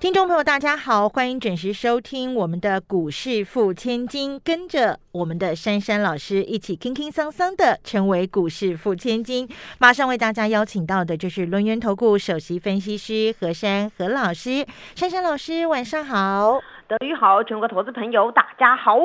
听众朋友，大家好，欢迎准时收听我们的股市付千金，跟着我们的珊珊老师一起轻轻桑桑的成为股市付千金。马上为大家邀请到的就是轮源投顾首席分析师何珊何老师，珊珊老师晚上好，德语好，全国投资朋友大家好。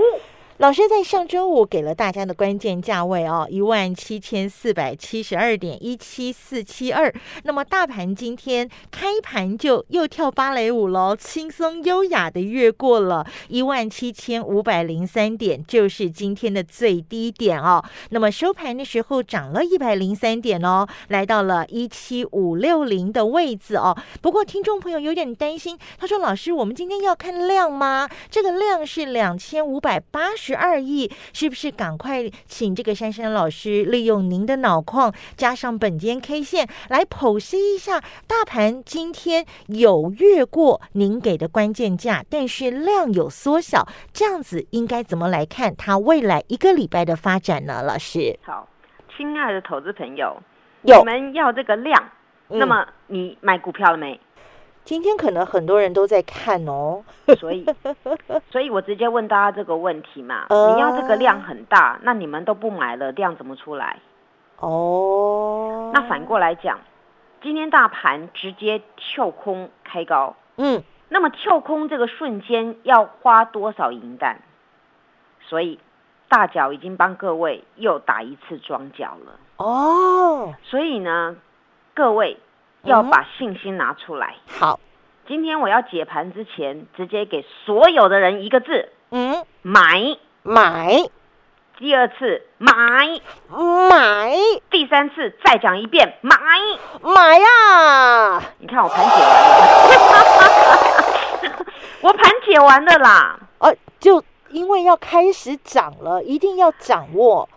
老师在上周五给了大家的关键价位哦，一万七千四百七十二点一七四七二。那么大盘今天开盘就又跳芭蕾舞喽，轻松优雅的越过了一万七千五百零三点，就是今天的最低点哦。那么收盘的时候涨了一百零三点哦，来到了一七五六零的位置哦。不过听众朋友有点担心，他说：“老师，我们今天要看量吗？这个量是两千五百八十。”十二亿，是不是赶快请这个珊珊老师利用您的脑矿，加上本间 K 线来剖析一下大盘今天有越过您给的关键价，但是量有缩小，这样子应该怎么来看它未来一个礼拜的发展呢？老师，好，亲爱的投资朋友，有你们要这个量，那么你买股票了没？今天可能很多人都在看哦，所以，所以我直接问大家这个问题嘛，你要这个量很大，那你们都不买了，量怎么出来？哦，那反过来讲，今天大盘直接跳空开高，嗯，那么跳空这个瞬间要花多少银弹？所以大脚已经帮各位又打一次庄脚了。哦，所以呢，各位。要把信心拿出来。好，今天我要解盘之前，直接给所有的人一个字：嗯，买买。第二次买买，第三次再讲一遍买买呀！你看我盘解完了，我盘解完了啦。呃，就因为要开始涨了，一定要掌握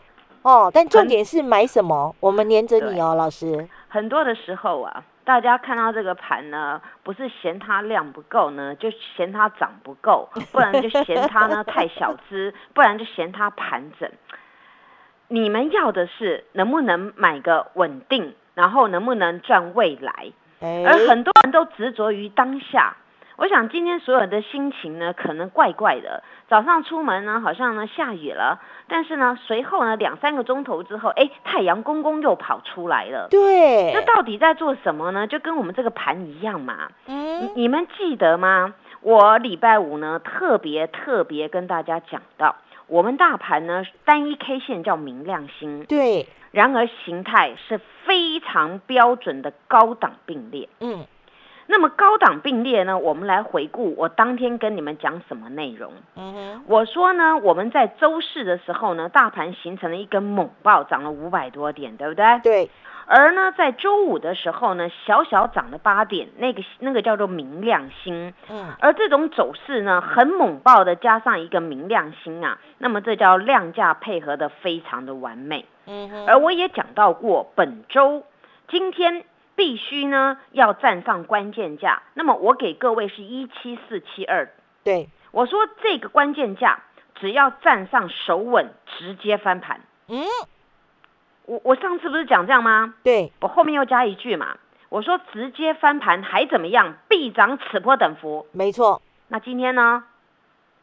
哦。但重点是买什么？我们黏着你哦，老师。很多的时候啊。大家看到这个盘呢，不是嫌它量不够呢，就嫌它涨不够，不然就嫌它呢太小资，不然就嫌它盘整。你们要的是能不能买个稳定，然后能不能赚未来？而很多人都执着于当下。我想今天所有的心情呢，可能怪怪的。早上出门呢，好像呢下雨了，但是呢，随后呢两三个钟头之后，哎，太阳公公又跑出来了。对，这到底在做什么呢？就跟我们这个盘一样嘛。嗯，你们记得吗？我礼拜五呢特别特别跟大家讲到，我们大盘呢单一 K 线叫明亮星。对，然而形态是非常标准的高档并列。嗯。那么高档并列呢？我们来回顾我当天跟你们讲什么内容。嗯哼，我说呢，我们在周四的时候呢，大盘形成了一根猛爆，涨了五百多点，对不对？对。而呢，在周五的时候呢，小小涨了八点，那个那个叫做明亮星。嗯。而这种走势呢，很猛爆的，加上一个明亮星啊，那么这叫量价配合的非常的完美。嗯哼。而我也讲到过，本周今天。必须呢要站上关键价，那么我给各位是一七四七二，对我说这个关键价只要站上手稳，直接翻盘。嗯，我我上次不是讲这样吗？对，我后面又加一句嘛，我说直接翻盘还怎么样？必涨此波等幅。没错。那今天呢？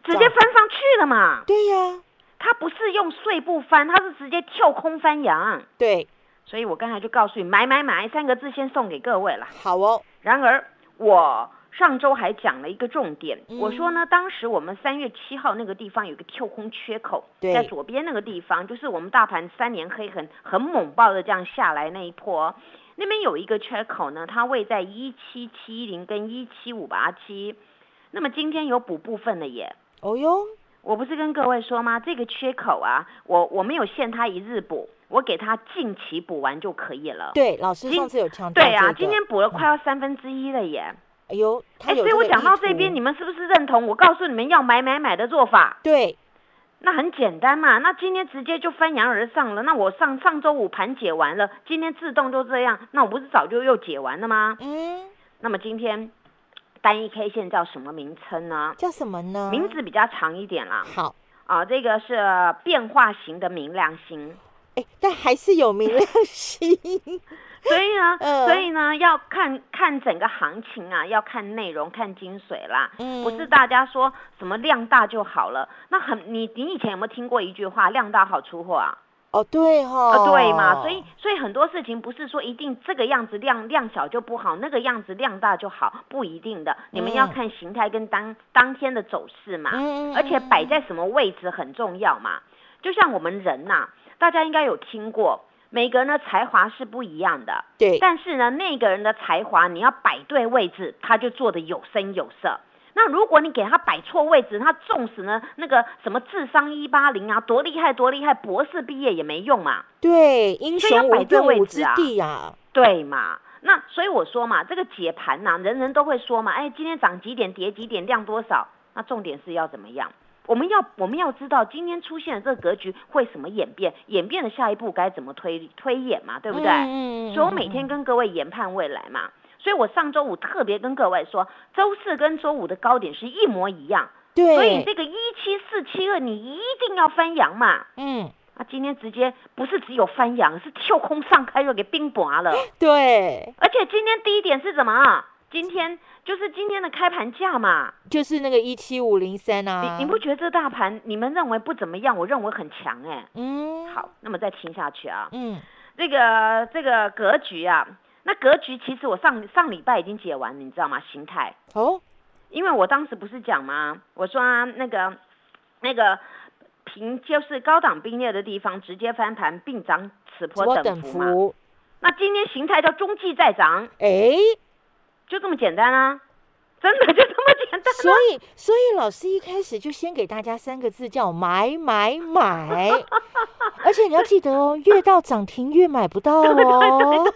直接翻上去了嘛？对呀，它不是用碎步翻，它是直接跳空翻阳。对。所以我刚才就告诉你，买买买三个字先送给各位了。好哦。然而我上周还讲了一个重点，我说呢，当时我们三月七号那个地方有个跳空缺口，在左边那个地方，就是我们大盘三年黑很很猛爆的这样下来那一波，那边有一个缺口呢，它位在一七七零跟一七五八七，那么今天有补部分的耶。哦哟，我不是跟各位说吗？这个缺口啊，我我没有限它一日补。我给他近期补完就可以了。对，老师上次有强调。对啊，今天补了快要三分之一了耶。哎呦，哎，所以我讲到这边，你们是不是认同我告诉你们要买买买的做法？对，那很简单嘛，那今天直接就翻扬而上了。那我上上周五盘解完了，今天自动就这样，那我不是早就又解完了吗？嗯，那么今天单一 K 线叫什么名称呢？叫什么呢？名字比较长一点啦。好，啊，这个是变化型的明亮星。哎，但还是有明亮星。所以呢，嗯所以呢，要看看整个行情啊，要看内容，看精髓啦。嗯不是大家说什么量大就好了。那很，你你以前有没有听过一句话，量大好出货啊？哦，对哈、啊，对嘛，所以所以很多事情不是说一定这个样子量量小就不好，那个样子量大就好，不一定的。你们要嗯看形态跟当当天的走势嘛，而且嗯摆在什么位置很重要嘛。就像我们人呐、大家应该有听过，每个人的才华是不一样的，对，但是呢，那个人的才华你要摆对位置，他就做的有声有色。那如果你给他摆错位置，他纵使呢那个什么智商一八零啊，多厉害多厉害，博士毕业也没用嘛。对，英雄要摆对用武之位置啊对嘛？那所以我说嘛，这个解盘呐、人人都会说嘛，哎，今天涨几点，跌几点，量多少？那重点是要怎么样？我们要我们要知道今天出现的这个格局会什么演变，演变的下一步该怎么推推演嘛，对不对？嗯嗯所以我每天跟各位研判未来嘛。所以我上周五特别跟各位说，周四跟周五的高点是一模一样，对，所以这个一七四七二你一定要翻阳嘛。嗯，啊，今天直接不是只有翻阳，是跳空上开又给冰拔了。对，而且今天低点是什么啊？今天就是今天的开盘价嘛。就是那个一七五零三啊，你你不觉得这大盘你们认为不怎么样？我认为很强哎、嗯，好，那么再听下去啊，嗯，这个这个格局啊，那格局其实我上上礼拜已经解完了，你知道吗？形态，哦，因为我当时不是讲吗？我说、啊、那个那个平就是高档并列的地方直接翻盘并涨此波等等幅嘛。幅，那今天形态叫中继再涨，哎，就这么简单啊，真的就这么简单、啊。所以所以老师一开始就先给大家三个字叫买买买，而且你要记得哦，越到涨停越买不到哦，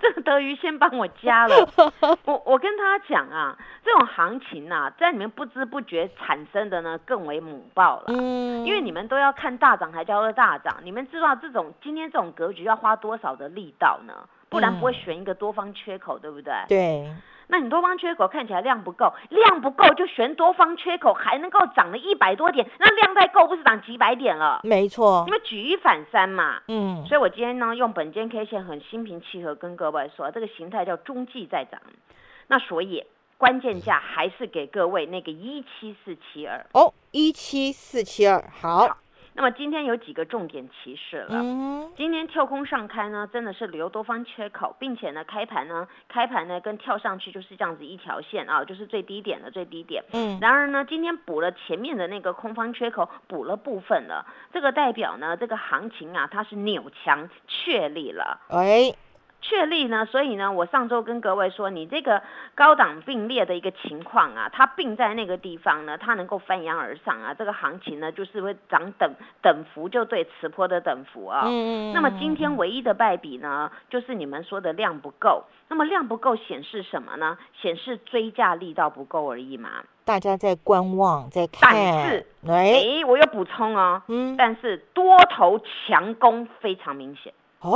这个德瑜先帮我加了。我我跟他讲啊，这种行情啊，在你们不知不觉产生的呢，更为猛爆了。嗯，因为你们都要看大涨还叫做大涨，你们知道这种今天这种格局要花多少的力道呢？不然不会选一个多方缺口，对不对？对，那你多方缺口看起来量不够，量不够就选多方缺口，还能够涨了一百多点，那量再够不是涨几百点了？没错因，为举一反三嘛。嗯，所以我今天呢，用本间 K 线很心平气和跟各位说，这个形态叫中继在涨，那所以关键价还是给各位那个一七四七二。哦，一七四七二，好，那么今天有几个重点提示了。嗯，今天跳空上开呢，真的是留多方缺口，并且呢，开盘呢，开盘呢跟跳上去就是这样子一条线啊，就是最低点的最低点。嗯，然而呢，今天补了前面的那个空方缺口，补了部分了，这个代表呢，这个行情啊，它是扭强确立了。哎，确立呢，所以呢，我上周跟各位说，你这个高档并列的一个情况啊，它并在那个地方呢，它能够翻扬而上啊，这个行情呢，就是会涨等等幅，就对磁波的等幅啊。嗯，那么今天唯一的败笔呢，就是你们说的量不够。那么量不够显示什么呢？显示追价力道不够而已嘛。大家在观望，在看但是，哎，诶，我有补充哦，嗯，但是多头强攻非常明显。哎，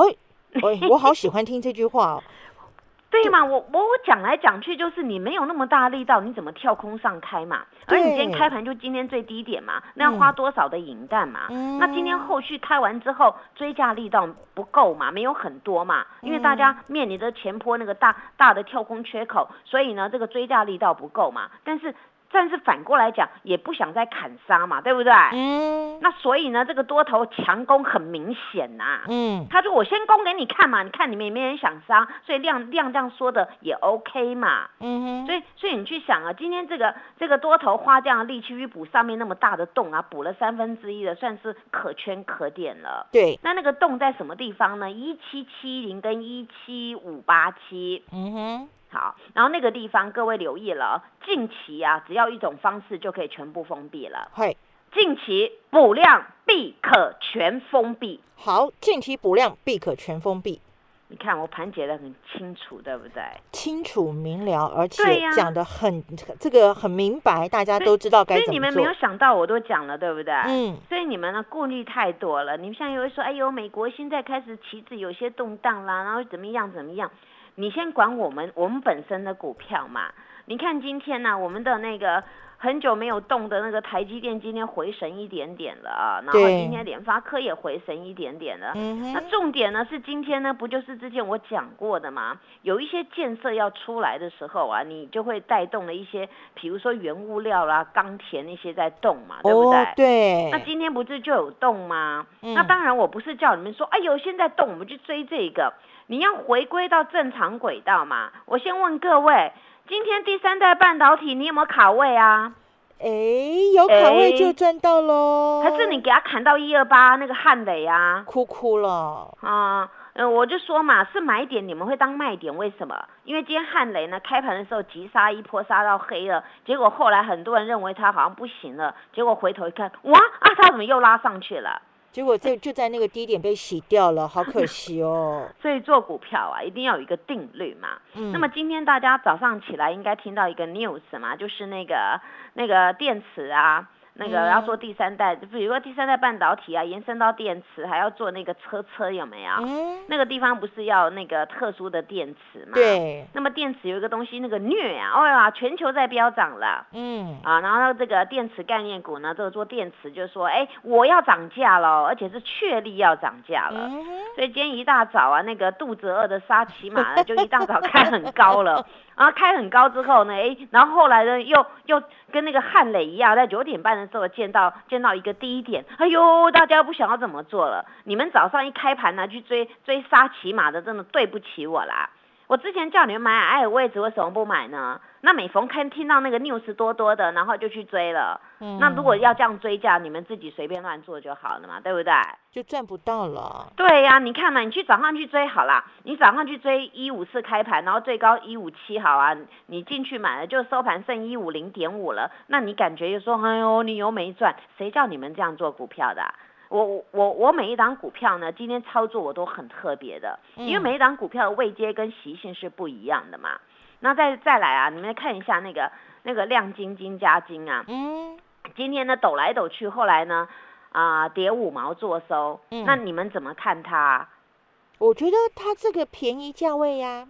哎，我好喜欢听这句话哦，对嘛，我我我讲来讲去就是你没有那么大力道，你怎么跳空上开嘛？而你今天开盘就今天最低点嘛，那要花多少的银弹嘛？嗯那今天后续开完之后，追价力道不够嘛，没有很多嘛，因为大嗯家面临着前坡那个大大的跳空缺口，所以呢，这个追价力道不够嘛。但是但是反过来讲，也不想再砍杀嘛，对不对？嗯那所以呢，这个多头强攻很明显呐、嗯，他说：“我先攻给你看嘛，你看你们也没人想杀，所以量量这样说的也 OK 嘛。嗯哼，所以所以你去想啊，今天这个这个多头花这样的力气去补上面那么大的洞啊，补了三分之一的，算是可圈可点了。对，那那个洞在什么地方呢？一七七零跟一七五八七。嗯哼，好，然后那个地方各位留意了哦，近期啊，只要一种方式就可以全部封闭了。嗨，近期补量必可全封闭。好，近期补量必可全封闭，你看我盘解的很清楚，对不对？清楚明了，而且讲的很这个很明白，大家都知道该怎么所以你们没有。想到，我都讲了，对不对？嗯，所以你们呢顾虑太多了。你们现在又会说，哎呦，美国现在开始旗子有些动荡啦，然后怎么样怎么样？你先管我们我们本身的股票嘛。你看今天呢、我们的那个很久没有动的那个台积电，今天回神一点点了啊，然后今天联发科也回神一点点了。那重点呢是今天呢，不就是之前我讲过的吗？有一些建设要出来的时候啊，你就会带动了一些，比如说原物料啦、钢铁那些在动嘛，对不对？哦，对，那今天不是就有动吗？嗯那当然，我不是叫你们说，哎呦，现在动，我们去追这个。你要回归到正常轨道嘛。我先问各位，今天第三代半导体你有没有卡位啊？哎，有卡位哎就赚到喽，还是你给他砍到一二八那个汉磊啊？哭哭了？啊，嗯，我就说嘛，是买点，你们会当卖点，为什么？因为今天汉雷呢开盘的时候急杀一波，杀到黑了，结果后来很多人认为它好像不行了，结果回头一看，哇啊，它怎么又拉上去了？结果这 就在那个低点被洗掉了，好可惜哦。所以做股票啊，一定要有一个定律嘛。嗯，那么今天大家早上起来应该听到一个 news 嘛，就是那个那个电池啊，那个嗯要做第三代，比如说第三代半导体啊，延伸到电池，还要做那个车车有没有？嗯，那个地方不是要那个特殊的电池嘛？。对，那么电池有一个东西，那个镍啊，哦呀，全球在飙涨了。嗯，啊，然后这个电池概念股呢，这个做电池就是说，哎，我要涨价了，而且是确立要涨价了。嗯，所以今天一大早啊，那个肚子饿的沙琪玛呢，就一大早开很高了，然后开很高之后呢，哎，然后后来呢，又又跟那个汉磊一样，在九点半的时候见到见到一个低点，哎呦，大家不想要怎么做了？你们早上一开盘呢，去追追杀骑马的，真的对不起我啦。我之前叫你们买矮位置，为什么不买呢？那每逢看听到那个 news 多多的，然后就去追了。嗯那如果嗯要这样追价，你们自己随便乱做就好了嘛，对不对？就赚不到了。对呀、你看嘛，你去早上去追好啦，你早上去追一五四开盘，然后最高一五七好啊，你进去买了就收盘剩一五零点五了，那你感觉就说，哎呦，你又没赚，谁叫你们这样做股票的啊、我我我我每一档股票呢，今天操作我都很特别的，因为嗯每一档股票的位阶跟习性是不一样的嘛。那再再来啊，你们看一下那个那个亮晶晶加金啊，嗯，今天呢抖来抖去，后来呢啊、跌五毛做收，嗯那你们怎么看它？我觉得它这个便宜价位呀、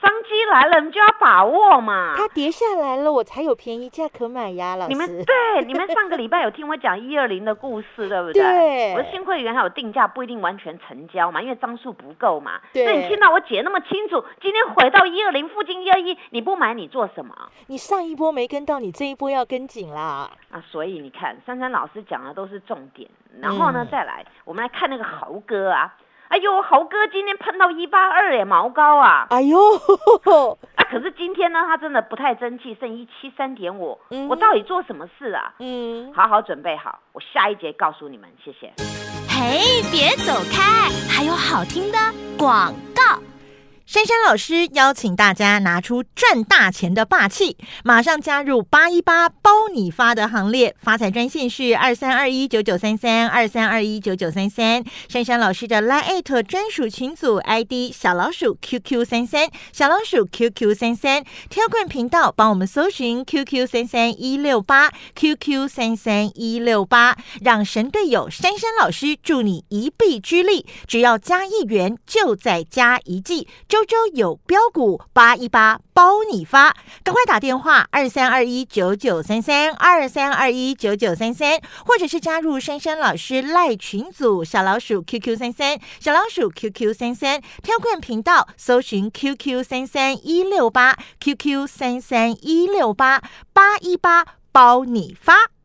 商机来了，你就要把握嘛。它跌下来了，我才有便宜价可买呀，老师你们师。对，你们上个礼拜有听我讲一二零的故事，对不对？对我的新会员还有定价不一定完全成交嘛，因为张数不够嘛。对那你听到我解那么清楚，今天回到一二零附近一二一，你不买你做什么你上一波没跟到，你这一波要跟紧啦。啊？所以你看，珊珊老师讲的都是重点。然后呢，嗯再来我们来看那个豪哥啊。哎呦，猴哥今天碰到一八二哎，毛高啊！哎呦，啊，可是今天呢，他真的不太争气，剩一七三点五。嗯我到底做什么事啊？嗯，好好准备好，我下一节告诉你们，谢谢。嘿，别走开，还有好听的广告。珊珊老师邀请大家拿出赚大钱的霸气，马上加入八一八包你发的行列。发财专线是二三二一九九三三二三二一九九三三。珊珊老师的 Line 专属群组 ID 小老鼠 QQ 三三小老鼠 QQ 三三。挑棍频道帮我们搜寻 QQ 三三一六八 QQ 三三一六八，让神队友珊珊老师助你一臂之力。只要加一元，就再加一季。周周有标股，八一八包你发，赶快打电话二三二一九九三三二三二一九九三三，或者是加入珊珊老师赖群组小老鼠 QQ 三三小老鼠 QQ 三三挑棍频道搜寻 QQ 三三一六八 QQ 三三一六八八一八包你发。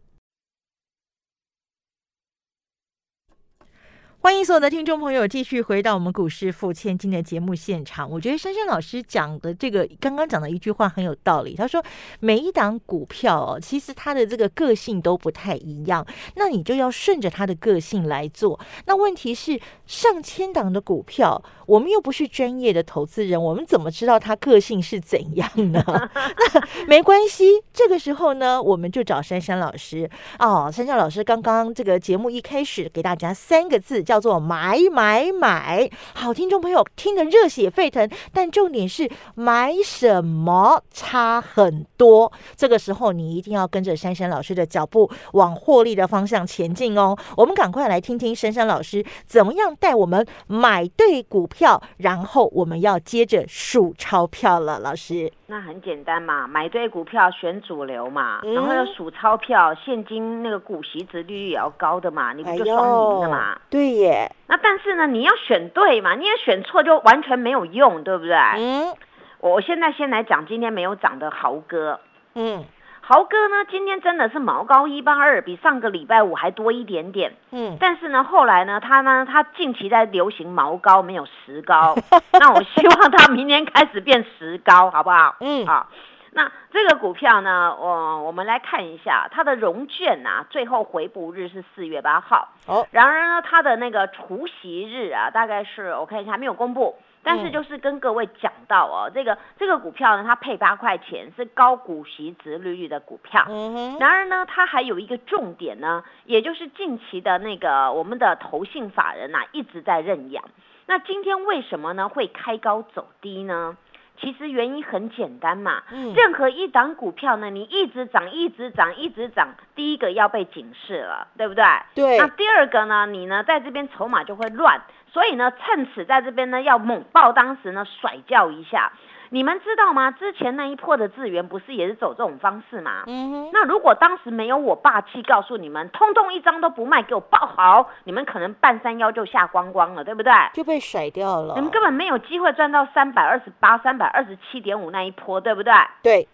欢迎所有的听众朋友继续回到我们股市付千金的节目现场。我觉得珊珊老师讲的这个刚刚讲的一句话很有道理。他说，每一档股票哦，其实它的这个个性都不太一样，那你就要顺着它的个性来做。那问题是，上千档的股票，我们又不是专业的投资人，我们怎么知道它个性是怎样呢？那没关系，这个时候呢，我们就找珊珊老师哦。珊珊老师刚刚这个节目一开始给大家三个字。叫做买买买。好，听众朋友听得热血沸腾，但重点是买什么差很多。这个时候你一定要跟着珊珊老师的脚步，往获利的方向前进哦。我们赶快来听听珊珊老师怎么样带我们买对股票，然后我们要接着数钞票了。老师，那很简单嘛，买对股票选主流嘛，嗯然后要数钞票，现金那个股息值利率也要高的嘛，你不哎就双赢的嘛？对耶，那但是呢，你要选对嘛，你也选错就完全没有用，对不对？嗯我现在先来讲今天没有涨的豪哥。嗯豪哥呢，今天真的是毛高一八二，比上个礼拜五还多一点点。嗯，但是呢，后来呢，他呢，他近期在流行毛高，没有石膏。那我希望他明天开始变石膏，好不好？嗯好。那这个股票呢，我我们来看一下它的融券啊，最后回补日是四月八号。哦，然而呢，它的那个除息日啊，大概是我看一下还没有公布，但是嗯就是跟各位讲到哦，这个这个股票呢，它配八块钱，是高股息值利率的股票。嗯哼，然而呢，它还有一个重点呢，也就是近期的那个我们的投信法人呐、啊一直在认养。那今天为什么呢会开高走低呢？其实原因很简单嘛，嗯任何一档股票呢，你一直涨、一直涨、一直涨，第一个要被警示了，对不对？对那第二个呢，你呢在这边筹码就会乱，所以呢，趁此在这边呢要猛爆，当时呢甩叫一下。你们知道吗？之前那一波的资源不是也是走这种方式吗？嗯哼，那如果当时没有我霸气告诉你们，通通一张都不卖，给我爆好，你们可能半山腰就下光光了，对不对？就被甩掉了。你们根本没有机会赚到三百二十八、三百二十七点五那一波，对不对？对，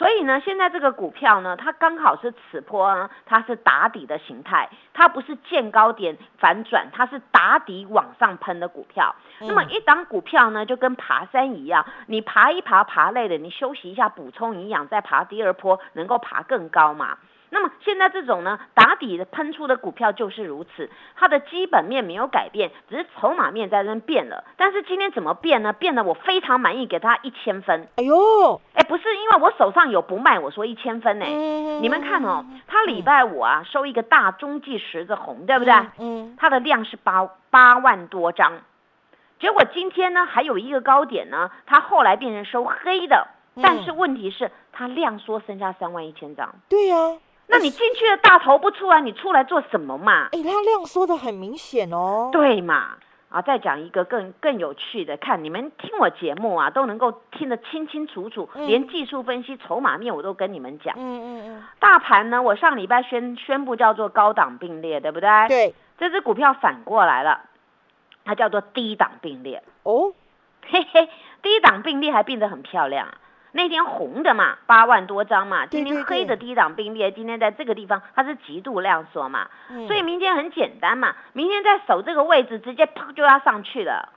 所以呢，现在这个股票呢，它刚好是此波啊，它是打底的形态，它不是见高点反转，它是打底往上喷的股票。那么嗯一档股票呢，就跟爬山一样，你爬一爬爬累了，你休息一下补充营养，再爬第二波，能够爬更高嘛？那么现在这种呢打底的喷出的股票就是如此，它的基本面没有改变，只是筹码面在那变了。但是今天怎么变呢？变得我非常满意，给它一千分。哎呦，哎，不是因为我手上有不卖，我说一千分呢。嗯你们看哦，它礼拜五啊收一个大中继十字红，对不对？嗯，它的量是八八万多张，结果今天呢还有一个高点呢，它后来变成收黑的，但是问题是它量缩剩下三万一千张，对呀，那你进去的大头不出来，你出来做什么嘛？哎，它量缩的很明显哦。对嘛？啊，再讲一个更更有趣的，看你们听我节目啊，都能够听得清清楚楚，嗯连技术分析、筹码面我都跟你们讲。嗯嗯嗯大盘呢，我上礼拜宣宣布叫做高档并列，对不对？嗯，。对，这只股票反过来了，它叫做低档并列。哦，嘿嘿，低档并列还并得很漂亮啊。那天红的嘛，八万多张嘛，今天黑的低档并列，今天在这个地方它是极度量缩嘛，嗯所以明天很简单嘛，明天在守这个位置，直接啪就要上去了。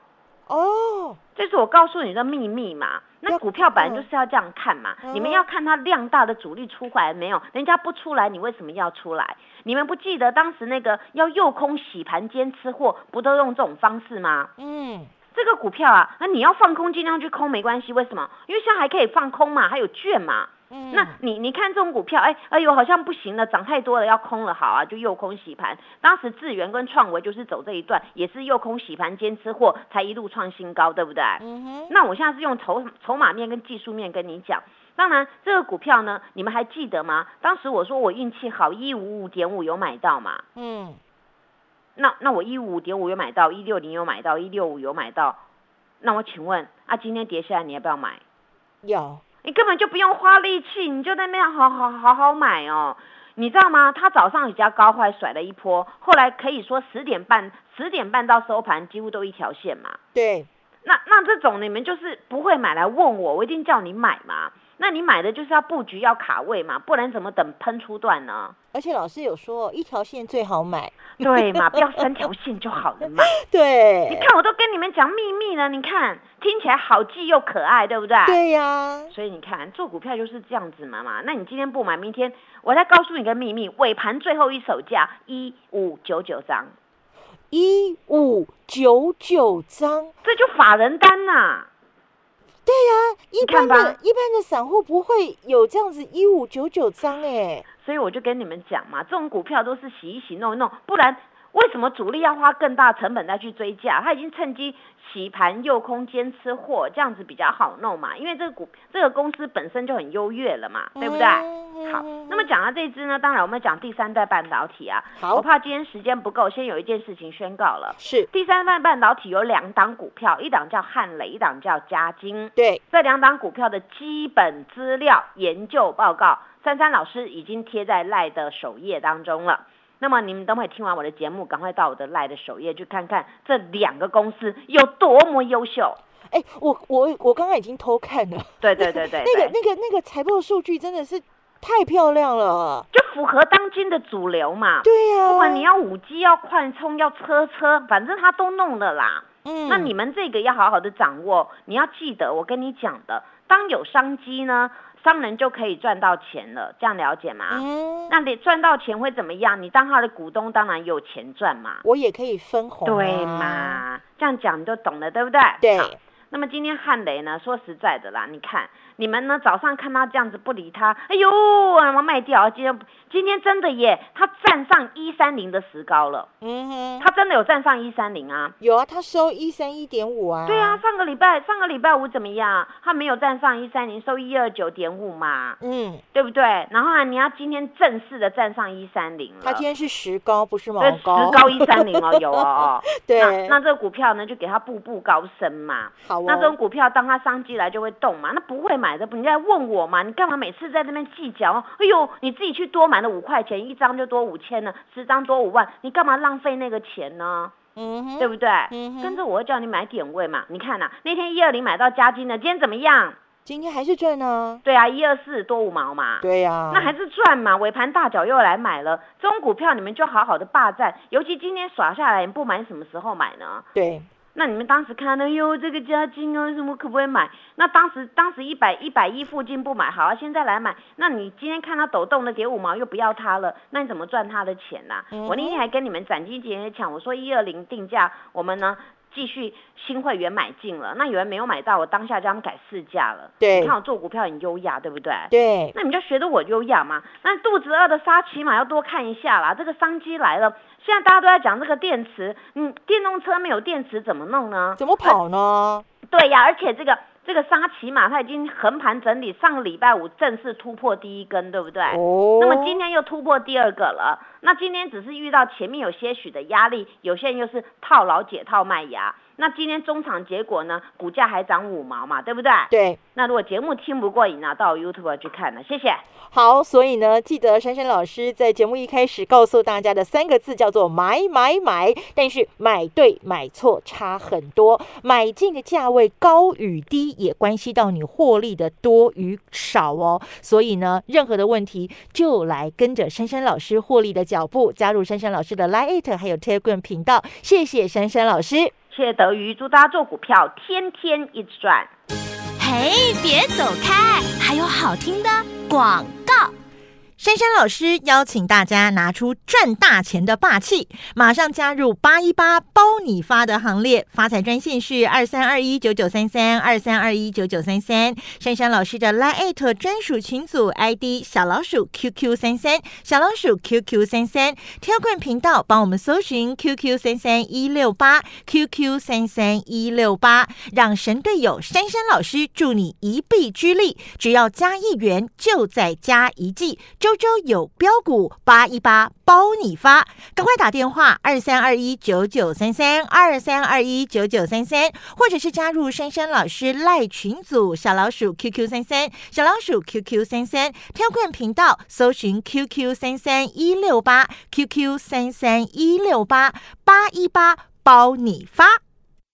哦，这是我告诉你的秘密嘛。那股票本来就是要这样看嘛，嗯你们要看它量大的主力出来没有，人家不出来，你为什么要出来？你们不记得当时那个要诱空洗盘兼吃货，不都用这种方式吗？嗯，这个股票啊，那你要放空尽量去空没关系，为什么？因为现在还可以放空嘛，还有券嘛。嗯那你你看这种股票，哎哎呦，好像不行了，涨太多了，要空了，好啊，就诱空洗盘。当时智源跟创维就是走这一段，也是诱空洗盘兼吃货，才一路创新高，对不对？嗯哼，那我现在是用筹筹码面跟技术面跟你讲。当然，这个股票呢，你们还记得吗？当时我说我运气好，一五五点五有买到嘛？嗯，那那我一五五点五有买到，一六零有买到，一六五有买到。那我请问，啊，今天跌下来你要不要买？要，你根本就不用花力气，你就在那样好好好好买哦。你知道吗？他早上比较高坏甩了一波，后来可以说十点半十点半到收盘几乎都一条线嘛。对，那那这种你们就是不会买来问我，我一定叫你买嘛。那你买的就是要布局要卡位嘛，不然怎么等喷出段呢？而且老师有说一条线最好买，对嘛，不要三条线就好了嘛。对你，看我都跟你们讲秘密了，你看听起来好记又可爱，对不对？对呀，所以你看，做股票就是这样子嘛嘛。那你今天不买，明天我再告诉你个秘密，尾盘最后一手价一五九九张，一五九九张，这就法人单呐、对呀，一般的一般的散户不会有这样子一五九九张哎，所以我就跟你们讲嘛，这种股票都是洗一洗弄一弄，不然为什么主力要花更大成本再去追价？他已经趁机洗盘诱空间吃货，这样子比较好弄嘛。因为这个股这个公司本身就很优越了嘛，对不对？好，那么讲到这支呢，当然我们讲第三代半导体啊。好我怕今天时间不够，先有一件事情宣告了。是第三代半导体有两档股票，一档叫汉磊，一档叫嘉金。对，这两档股票的基本资料研究报告，珊珊老师已经贴在赖的首页当中了。那么你们等会听完我的节目，赶快到我的赖的首页去看看这两个公司有多么优秀。哎，我我我刚刚已经偷看了，对对对对 那个对，那个那个财报数据真的是太漂亮了，就符合当今的主流嘛。对呀、不管你要五 G、要快充、要车车，反正他都弄了啦。嗯那你们这个要好好的掌握，你要记得我跟你讲的，当有商机呢，商人就可以赚到钱了，这样了解吗？嗯，那你赚到钱会怎么样？你当他的股东，当然有钱赚嘛，我也可以分红、啊，对？嘛？这样讲你就懂了，对不对？对好那么今天汉雷呢？说实在的啦，你看你们呢早上看他这样子不理他，哎呦，我卖掉。今天今天真的耶，他站上一三零的石膏了，嗯哼，他真的有站上一三零啊。有啊，他收一三一点五啊，对啊，，上个礼拜上个礼拜五怎么样？他没有站上一三零，收一二九点五嘛，嗯，对不对？然后啊，你要今天正式的站上一三零了。他今天是石膏，不是毛对，石膏，膏一三零哦，有哦哦。对那那这个股票呢，就给他步步高升嘛。好哦，那这种股票，当他商机来就会动嘛。那不会买的，你在问我嘛？你干嘛每次在那边计较？哎呦，你自己去多买了五块钱，一张就多五千了，十张多五万，你干嘛浪费那个钱呢？对不对？嗯跟着我会叫你买点位嘛。你看呐、那天一二零买到加金的，今天怎么样？今天还是赚呢，对啊，一二四多五毛嘛。对呀、那还是赚嘛，尾盘大脚又来买了，这种股票你们就好好的霸占，尤其今天耍下来，你不买你什么时候买呢？对，那你们当时看到哟，这个加金啊，什么可不可以买？那当时当时一百一百一附近不买，好啊，现在来买。那你今天看它抖动的跌五毛，又不要它了，那你怎么赚它的钱呐、嗯我那天还跟你们斩金节抢，我说一二零定价，我们呢继续新会员买进了。那有人没有买到，我当下叫他们改市价了。对你看我做股票很优雅，对不对？对，那你就学着我优雅嘛。那肚子饿的沙，起码要多看一下啦。这个商机来了，现在大家都在讲这个电池，嗯，电动车没有电池怎么弄呢？怎么跑呢？对呀，而且这个这个沙琪玛它已经横盘整理，上个礼拜五正式突破第一根，对不对？哦，那么今天又突破第二个了，那今天只是遇到前面有些许的压力，有些人又是套牢解套卖压。那今天中场结果呢，股价还涨五毛嘛，对不对？对，那如果节目听不过瘾啊，到 YouTube 去看了，谢谢。好，所以呢，记得珊珊老师在节目一开始告诉大家的三个字叫做买买买，但是买对买错差很多，买进的价位高与低也关系到你获利的多与少哦。所以呢，任何的问题就来跟着珊珊老师获利的脚步，加入珊珊老师的 Lite 还有 Telegram 频道。谢谢珊珊老师。谢谢德瑜，祝大家做股票天天一直赚。嘿，别走开，还有好听的广告。珊珊老师邀请大家拿出赚大钱的霸气，马上加入八一八包你发的行列。发财专线是二三二一九九三三二三二一九九三三。珊珊老师的 Line 专属群组 ID 小老鼠 QQ 三三小老鼠 QQ 三三。Telegram 频道帮我们搜寻 QQ 三三一六八 QQ 三三一六八，让神队友珊珊老师助你一臂之力，只要加一元就再加一季。周周有标股八一八包你发，赶快打电话二三二一九九三三二三二一九九三三，或者是加入珊珊老师赖群组小老鼠 QQ 三三小老鼠 QQ 三三 Telegram 频道搜寻 QQ 三三一六八 QQ 三三一六八八一八包你发。